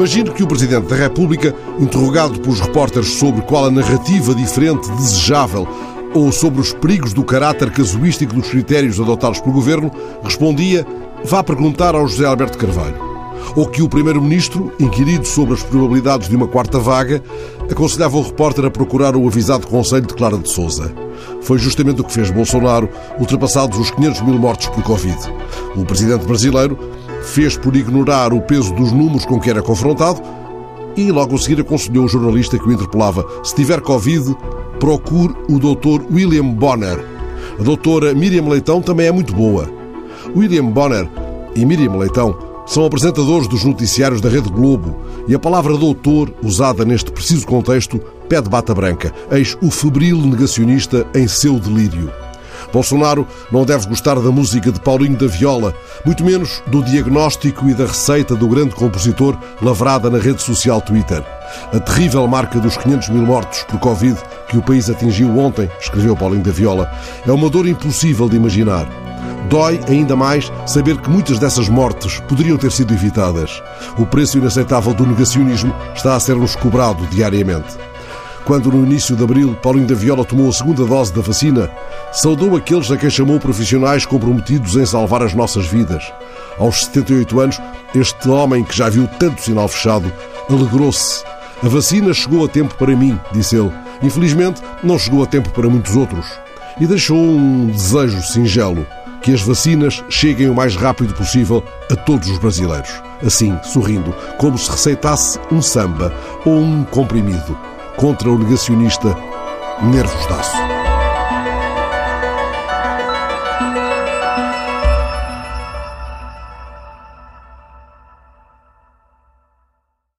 Imagino que o Presidente da República, interrogado pelos repórteres sobre qual a narrativa diferente desejável ou sobre os perigos do caráter casuístico dos critérios adotados pelo Governo, respondia: vá perguntar ao José Alberto Carvalho ou que o Primeiro-Ministro, inquirido sobre as probabilidades de uma quarta vaga, aconselhava o repórter a procurar o avisado Conselho de Clara de Souza. Foi justamente o que fez Bolsonaro, ultrapassados os 500 mil mortos por Covid. O presidente brasileiro fez por ignorar o peso dos números com que era confrontado e logo a seguir aconselhou o jornalista que o interpelava: se tiver Covid, procure o Dr. William Bonner. A doutora Miriam Leitão também é muito boa. William Bonner e Miriam Leitão são apresentadores dos noticiários da Rede Globo e a palavra doutor, usada neste preciso contexto, pede bata branca, eis o febril negacionista em seu delírio. Bolsonaro não deve gostar da música de Paulinho da Viola, muito menos do diagnóstico e da receita do grande compositor lavrada na rede social Twitter. A terrível marca dos 500 mil mortos por Covid que o país atingiu ontem, escreveu Paulinho da Viola, é uma dor impossível de imaginar. Dói ainda mais saber que muitas dessas mortes poderiam ter sido evitadas. O preço inaceitável do negacionismo está a ser-nos cobrado diariamente. Quando, no início de abril, Paulinho da Viola tomou a segunda dose da vacina, saudou aqueles a quem chamou profissionais comprometidos em salvar as nossas vidas. Aos 78 anos, este homem que já viu tanto sinal fechado alegrou-se. A vacina chegou a tempo para mim, disse ele. Infelizmente, não chegou a tempo para muitos outros. E deixou um desejo singelo que as vacinas cheguem o mais rápido possível a todos os brasileiros. Assim, sorrindo, como se receitasse um samba ou um comprimido contra o negacionista Nervos Daço.